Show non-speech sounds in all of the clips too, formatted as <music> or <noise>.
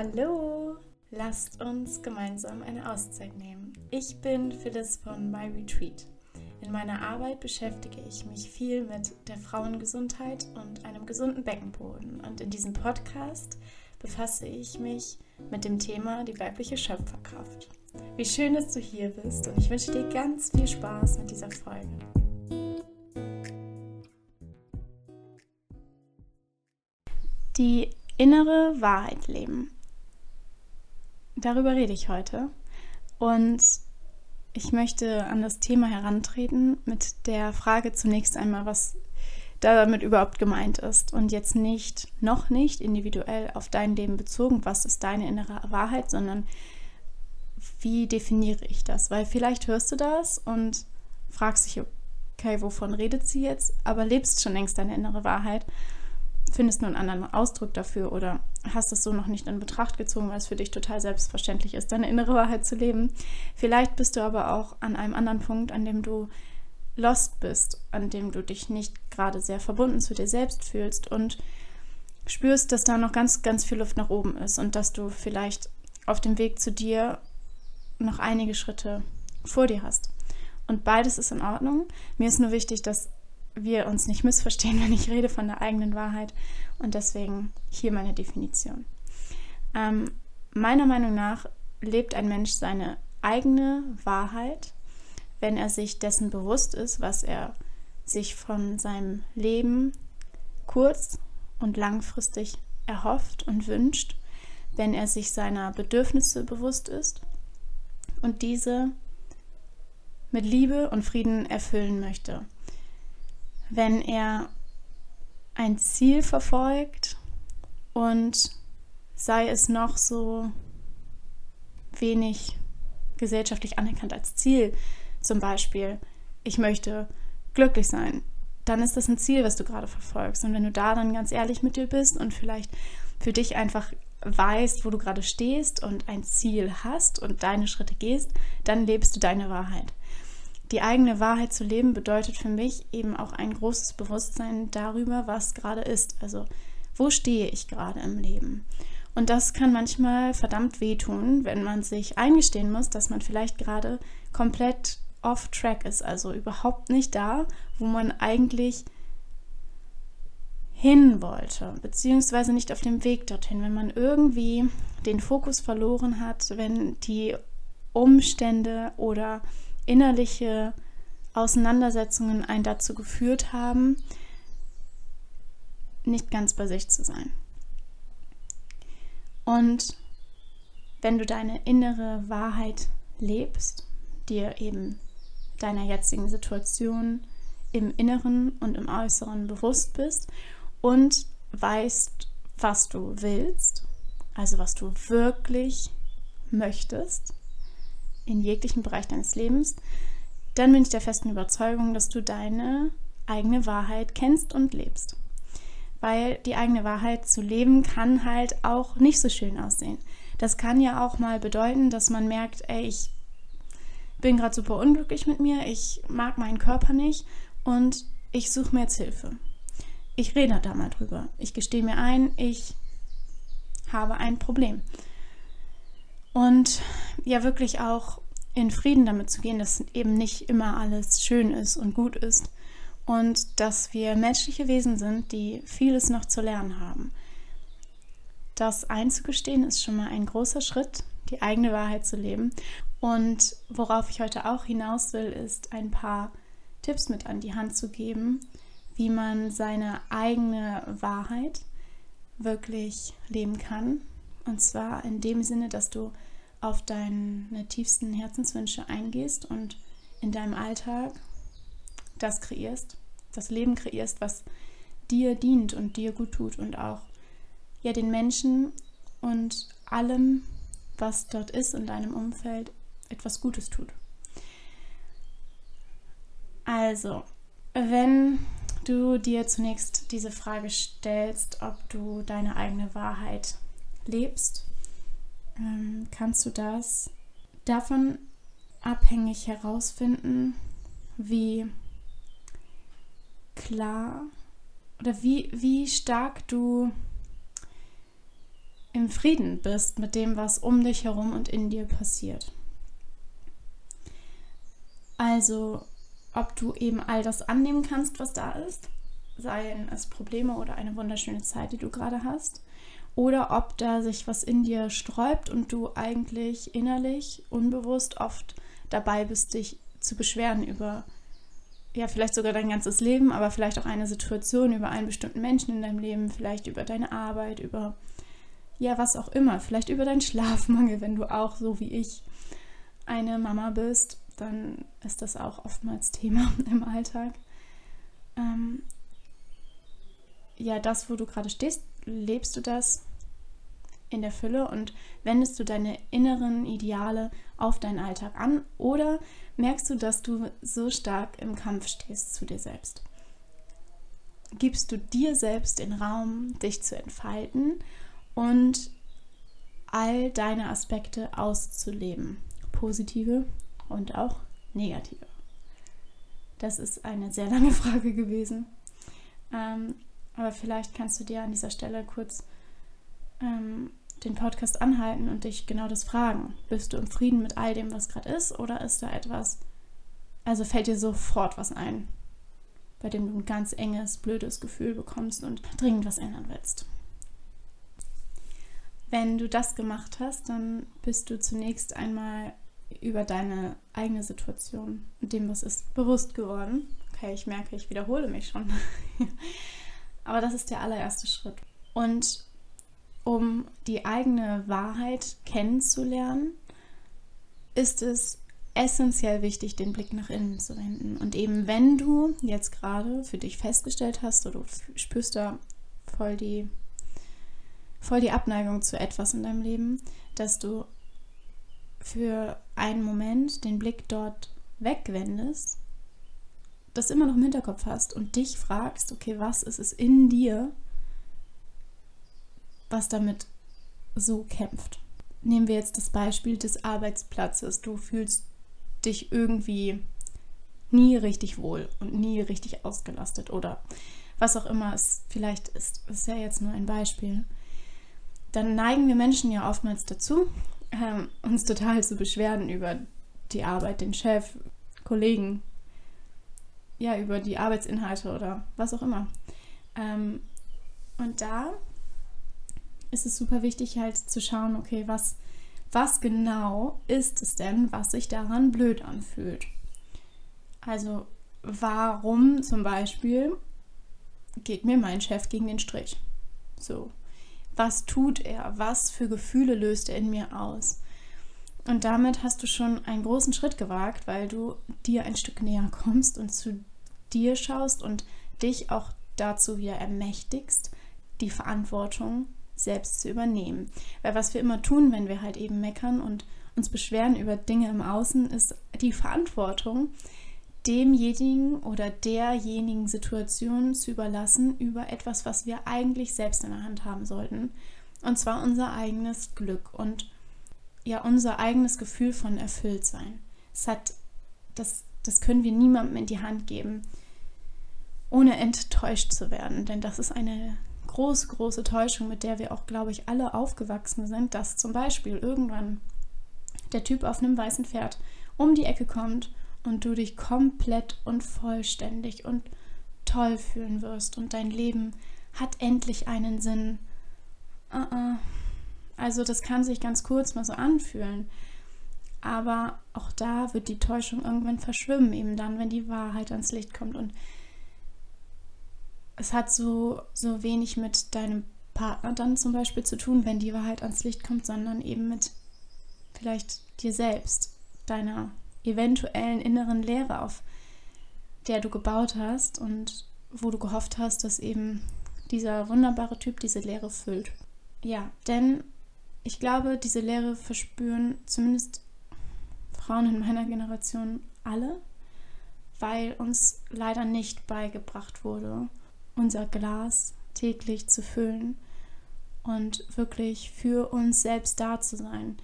hallo! Lasst uns gemeinsam eine Auszeit nehmen. Ich bin Phyllis von My Retreat. In meiner Arbeit beschäftige ich mich viel mit der Frauengesundheit und einem gesunden Beckenboden. Und in diesem Podcast befasse ich mich mit dem Thema die weibliche Schöpferkraft. Wie schön, dass du hier bist und ich wünsche dir ganz viel Spaß mit dieser Folge. Die innere Wahrheit leben. Darüber rede ich heute. Und ich möchte an das Thema herantreten mit der Frage zunächst einmal, was damit überhaupt gemeint ist. Und jetzt nicht, noch nicht individuell auf dein Leben bezogen, was ist deine innere Wahrheit, sondern wie definiere ich das? Weil vielleicht hörst du das und fragst dich, okay, wovon redet sie jetzt? Aber lebst schon längst deine innere Wahrheit findest nur einen anderen Ausdruck dafür oder hast es so noch nicht in Betracht gezogen, weil es für dich total selbstverständlich ist, deine innere Wahrheit zu leben. Vielleicht bist du aber auch an einem anderen Punkt, an dem du lost bist, an dem du dich nicht gerade sehr verbunden zu dir selbst fühlst und spürst, dass da noch ganz, ganz viel Luft nach oben ist und dass du vielleicht auf dem Weg zu dir noch einige Schritte vor dir hast. Und beides ist in Ordnung. Mir ist nur wichtig, dass wir uns nicht missverstehen, <laughs> wenn ich rede von der eigenen Wahrheit. Und deswegen hier meine Definition. Ähm, meiner Meinung nach lebt ein Mensch seine eigene Wahrheit, wenn er sich dessen bewusst ist, was er sich von seinem Leben kurz- und langfristig erhofft und wünscht, wenn er sich seiner Bedürfnisse bewusst ist und diese mit Liebe und Frieden erfüllen möchte wenn er ein Ziel verfolgt und sei es noch so wenig gesellschaftlich anerkannt als Ziel, zum Beispiel, ich möchte glücklich sein, dann ist das ein Ziel, was du gerade verfolgst. Und wenn du da dann ganz ehrlich mit dir bist und vielleicht für dich einfach weißt, wo du gerade stehst und ein Ziel hast und deine Schritte gehst, dann lebst du deine Wahrheit die eigene Wahrheit zu leben bedeutet für mich eben auch ein großes Bewusstsein darüber, was gerade ist. Also wo stehe ich gerade im Leben? Und das kann manchmal verdammt wehtun, wenn man sich eingestehen muss, dass man vielleicht gerade komplett off-track ist, also überhaupt nicht da, wo man eigentlich hin wollte, beziehungsweise nicht auf dem Weg dorthin, wenn man irgendwie den Fokus verloren hat, wenn die Umstände oder innerliche Auseinandersetzungen einen dazu geführt haben, nicht ganz bei sich zu sein. Und wenn du deine innere Wahrheit lebst, dir eben deiner jetzigen Situation im Inneren und im Äußeren bewusst bist und weißt, was du willst, also was du wirklich möchtest, in jeglichen Bereich deines Lebens, dann bin ich der festen Überzeugung, dass du deine eigene Wahrheit kennst und lebst. Weil die eigene Wahrheit zu leben kann halt auch nicht so schön aussehen. Das kann ja auch mal bedeuten, dass man merkt, ey, ich bin gerade super unglücklich mit mir, ich mag meinen Körper nicht und ich suche mir jetzt Hilfe. Ich rede da mal drüber. Ich gestehe mir ein, ich habe ein Problem. Und ja, wirklich auch in Frieden damit zu gehen, dass eben nicht immer alles schön ist und gut ist. Und dass wir menschliche Wesen sind, die vieles noch zu lernen haben. Das einzugestehen ist schon mal ein großer Schritt, die eigene Wahrheit zu leben. Und worauf ich heute auch hinaus will, ist ein paar Tipps mit an die Hand zu geben, wie man seine eigene Wahrheit wirklich leben kann und zwar in dem Sinne, dass du auf deine tiefsten Herzenswünsche eingehst und in deinem Alltag das kreierst, das Leben kreierst, was dir dient und dir gut tut und auch ja den Menschen und allem, was dort ist in deinem Umfeld, etwas Gutes tut. Also, wenn du dir zunächst diese Frage stellst, ob du deine eigene Wahrheit lebst, ähm, kannst du das davon abhängig herausfinden, wie klar oder wie, wie stark du im Frieden bist mit dem, was um dich herum und in dir passiert. Also, ob du eben all das annehmen kannst, was da ist, seien es Probleme oder eine wunderschöne Zeit, die du gerade hast, oder ob da sich was in dir sträubt und du eigentlich innerlich unbewusst oft dabei bist, dich zu beschweren über ja, vielleicht sogar dein ganzes Leben, aber vielleicht auch eine Situation über einen bestimmten Menschen in deinem Leben, vielleicht über deine Arbeit, über ja, was auch immer, vielleicht über deinen Schlafmangel, wenn du auch so wie ich eine Mama bist, dann ist das auch oftmals Thema <laughs> im Alltag. Ähm, ja, das, wo du gerade stehst, lebst du das in der Fülle und wendest du deine inneren Ideale auf deinen Alltag an oder merkst du, dass du so stark im Kampf stehst zu dir selbst? Gibst du dir selbst den Raum, dich zu entfalten und all deine Aspekte auszuleben? Positive und auch negative. Das ist eine sehr lange <laughs> Frage gewesen. Ähm, aber vielleicht kannst du dir an dieser Stelle kurz ähm, den Podcast anhalten und dich genau das fragen. Bist du im Frieden mit all dem, was gerade ist, oder ist da etwas, also fällt dir sofort was ein, bei dem du ein ganz enges, blödes Gefühl bekommst und dringend was ändern willst? Wenn du das gemacht hast, dann bist du zunächst einmal über deine eigene Situation und dem, was ist, bewusst geworden. Okay, ich merke, ich wiederhole mich schon. <laughs> Aber das ist der allererste Schritt. Und um die eigene Wahrheit kennenzulernen, ist es essentiell wichtig, den Blick nach innen zu wenden. Und eben wenn du jetzt gerade für dich festgestellt hast oder du spürst da voll die, voll die Abneigung zu etwas in deinem Leben, dass du für einen Moment den Blick dort wegwendest, das immer noch im Hinterkopf hast und dich fragst, okay, was ist es in dir, was damit so kämpft. Nehmen wir jetzt das Beispiel des Arbeitsplatzes. Du fühlst dich irgendwie nie richtig wohl und nie richtig ausgelastet oder was auch immer es vielleicht ist. Das ist ja jetzt nur ein Beispiel. Dann neigen wir Menschen ja oftmals dazu, ähm, uns total zu beschweren über die Arbeit, den Chef, Kollegen, ja, über die Arbeitsinhalte oder was auch immer. Ähm, und da ist es super wichtig, halt zu schauen, okay, was, was genau ist es denn, was sich daran blöd anfühlt? Also, warum zum Beispiel geht mir mein Chef gegen den Strich? So, was tut er? Was für Gefühle löst er in mir aus? Und damit hast du schon einen großen Schritt gewagt, weil du dir ein Stück näher kommst und zu dir schaust und dich auch dazu wieder ermächtigst, die Verantwortung selbst zu übernehmen. Weil was wir immer tun, wenn wir halt eben meckern und uns beschweren über Dinge im Außen, ist die Verantwortung demjenigen oder derjenigen Situation zu überlassen über etwas, was wir eigentlich selbst in der Hand haben sollten. Und zwar unser eigenes Glück und ja, unser eigenes Gefühl von Erfülltsein. Es hat, das, das können wir niemandem in die Hand geben, ohne enttäuscht zu werden. Denn das ist eine große, große Täuschung, mit der wir auch, glaube ich, alle aufgewachsen sind, dass zum Beispiel irgendwann der Typ auf einem weißen Pferd um die Ecke kommt und du dich komplett und vollständig und toll fühlen wirst und dein Leben hat endlich einen Sinn. Uh -uh. Also das kann sich ganz kurz mal so anfühlen. Aber auch da wird die Täuschung irgendwann verschwimmen, eben dann, wenn die Wahrheit ans Licht kommt. Und es hat so, so wenig mit deinem Partner dann zum Beispiel zu tun, wenn die Wahrheit ans Licht kommt, sondern eben mit vielleicht dir selbst, deiner eventuellen inneren Lehre, auf der du gebaut hast und wo du gehofft hast, dass eben dieser wunderbare Typ diese Lehre füllt. Ja, denn ich glaube, diese Lehre verspüren zumindest Frauen in meiner Generation alle, weil uns leider nicht beigebracht wurde, unser Glas täglich zu füllen und wirklich für uns selbst da zu sein.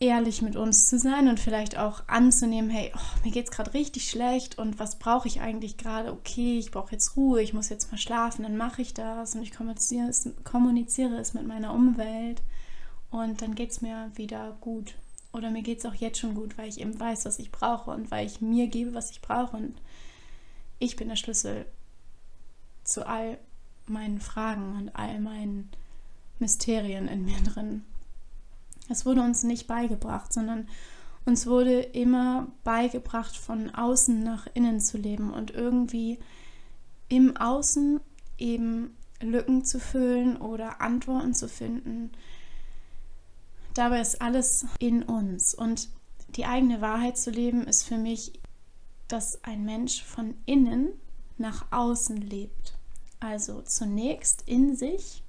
ehrlich mit uns zu sein und vielleicht auch anzunehmen, hey, oh, mir es gerade richtig schlecht und was brauche ich eigentlich gerade? Okay, ich brauche jetzt Ruhe, ich muss jetzt mal schlafen, dann mache ich das und ich kommuniziere es, kommuniziere es mit meiner Umwelt und dann geht es mir wieder gut. Oder mir geht es auch jetzt schon gut, weil ich eben weiß, was ich brauche und weil ich mir gebe, was ich brauche und ich bin der Schlüssel zu all meinen Fragen und all meinen Mysterien in mir drin. Es wurde uns nicht beigebracht, sondern uns wurde immer beigebracht, von außen nach innen zu leben und irgendwie im Außen eben Lücken zu füllen oder Antworten zu finden. Dabei ist alles in uns und die eigene Wahrheit zu leben ist für mich, dass ein Mensch von innen nach außen lebt. Also zunächst in sich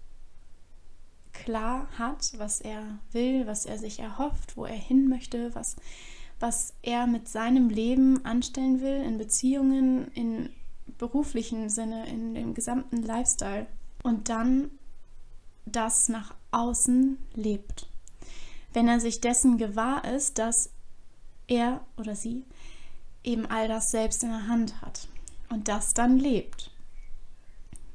klar hat, was er will, was er sich erhofft, wo er hin möchte, was, was er mit seinem Leben anstellen will, in Beziehungen, in beruflichen Sinne, in dem gesamten Lifestyle. Und dann das nach außen lebt. Wenn er sich dessen gewahr ist, dass er oder sie eben all das selbst in der Hand hat und das dann lebt.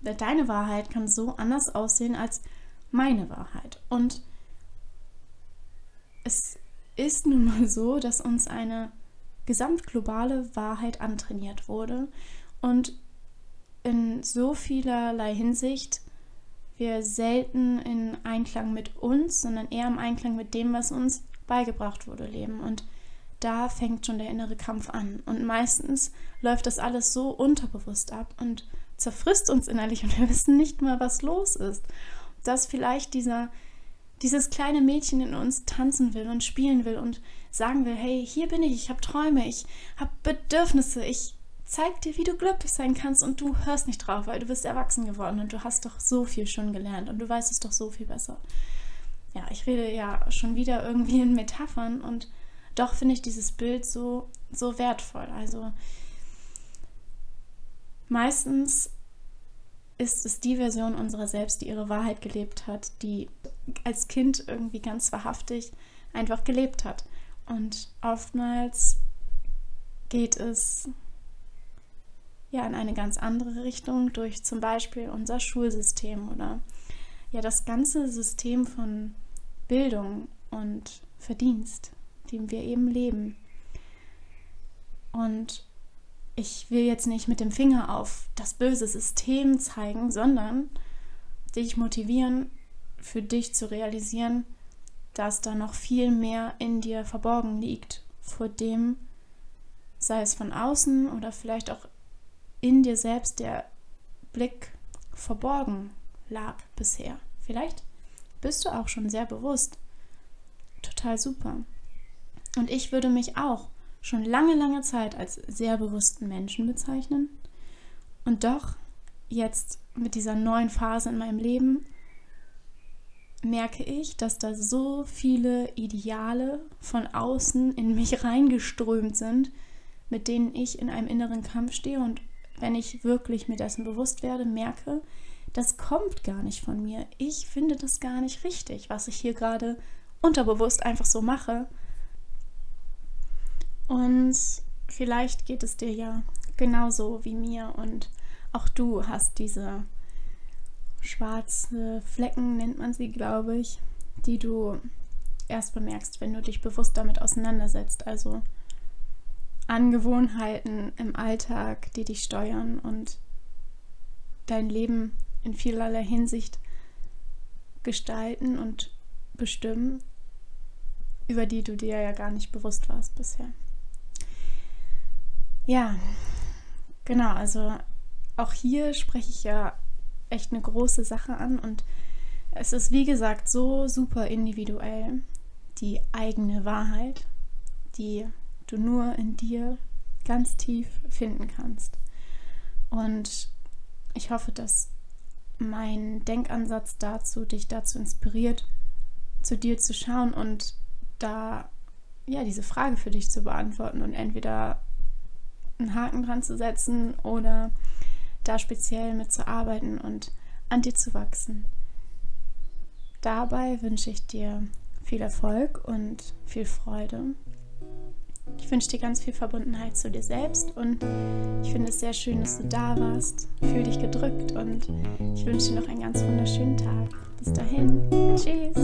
Deine Wahrheit kann so anders aussehen als meine Wahrheit. Und es ist nun mal so, dass uns eine gesamtglobale Wahrheit antrainiert wurde und in so vielerlei Hinsicht wir selten in Einklang mit uns, sondern eher im Einklang mit dem, was uns beigebracht wurde, leben. Und da fängt schon der innere Kampf an. Und meistens läuft das alles so unterbewusst ab und zerfrisst uns innerlich und wir wissen nicht mal, was los ist dass vielleicht dieser, dieses kleine Mädchen in uns tanzen will und spielen will und sagen will, hey, hier bin ich, ich habe Träume, ich habe Bedürfnisse, ich zeig dir, wie du glücklich sein kannst und du hörst nicht drauf, weil du bist erwachsen geworden und du hast doch so viel schon gelernt und du weißt es doch so viel besser. Ja, ich rede ja schon wieder irgendwie in Metaphern und doch finde ich dieses Bild so, so wertvoll. Also meistens ist es die Version unserer selbst, die ihre Wahrheit gelebt hat, die als Kind irgendwie ganz wahrhaftig einfach gelebt hat. Und oftmals geht es ja in eine ganz andere Richtung durch zum Beispiel unser Schulsystem oder ja das ganze System von Bildung und Verdienst, dem wir eben leben. Und ich will jetzt nicht mit dem Finger auf das böse System zeigen, sondern dich motivieren, für dich zu realisieren, dass da noch viel mehr in dir verborgen liegt, vor dem, sei es von außen oder vielleicht auch in dir selbst, der Blick verborgen lag bisher. Vielleicht bist du auch schon sehr bewusst. Total super. Und ich würde mich auch schon lange, lange Zeit als sehr bewussten Menschen bezeichnen. Und doch jetzt mit dieser neuen Phase in meinem Leben merke ich, dass da so viele Ideale von außen in mich <laughs> reingeströmt sind, mit denen ich in einem inneren Kampf stehe. Und wenn ich wirklich mir dessen bewusst werde, merke, das kommt gar nicht von mir. Ich finde das gar nicht richtig, was ich hier gerade unterbewusst einfach so mache. Und vielleicht geht es dir ja genauso wie mir und auch du hast diese schwarze Flecken, nennt man sie, glaube ich, die du erst bemerkst, wenn du dich bewusst damit auseinandersetzt. Also Angewohnheiten im Alltag, die dich steuern und dein Leben in vielerlei Hinsicht gestalten und bestimmen, über die du dir ja gar nicht bewusst warst bisher. Ja, genau, also auch hier spreche ich ja echt eine große Sache an und es ist wie gesagt so super individuell, die eigene Wahrheit, die du nur in dir ganz tief finden kannst. Und ich hoffe, dass mein Denkansatz dazu dich dazu inspiriert, zu dir zu schauen und da ja diese Frage für dich zu beantworten und entweder einen Haken dran zu setzen oder da speziell mit zu arbeiten und an dir zu wachsen. Dabei wünsche ich dir viel Erfolg und viel Freude. Ich wünsche dir ganz viel Verbundenheit zu dir selbst und ich finde es sehr schön, dass du da warst. Fühl dich gedrückt und ich wünsche dir noch einen ganz wunderschönen Tag. Bis dahin. Tschüss.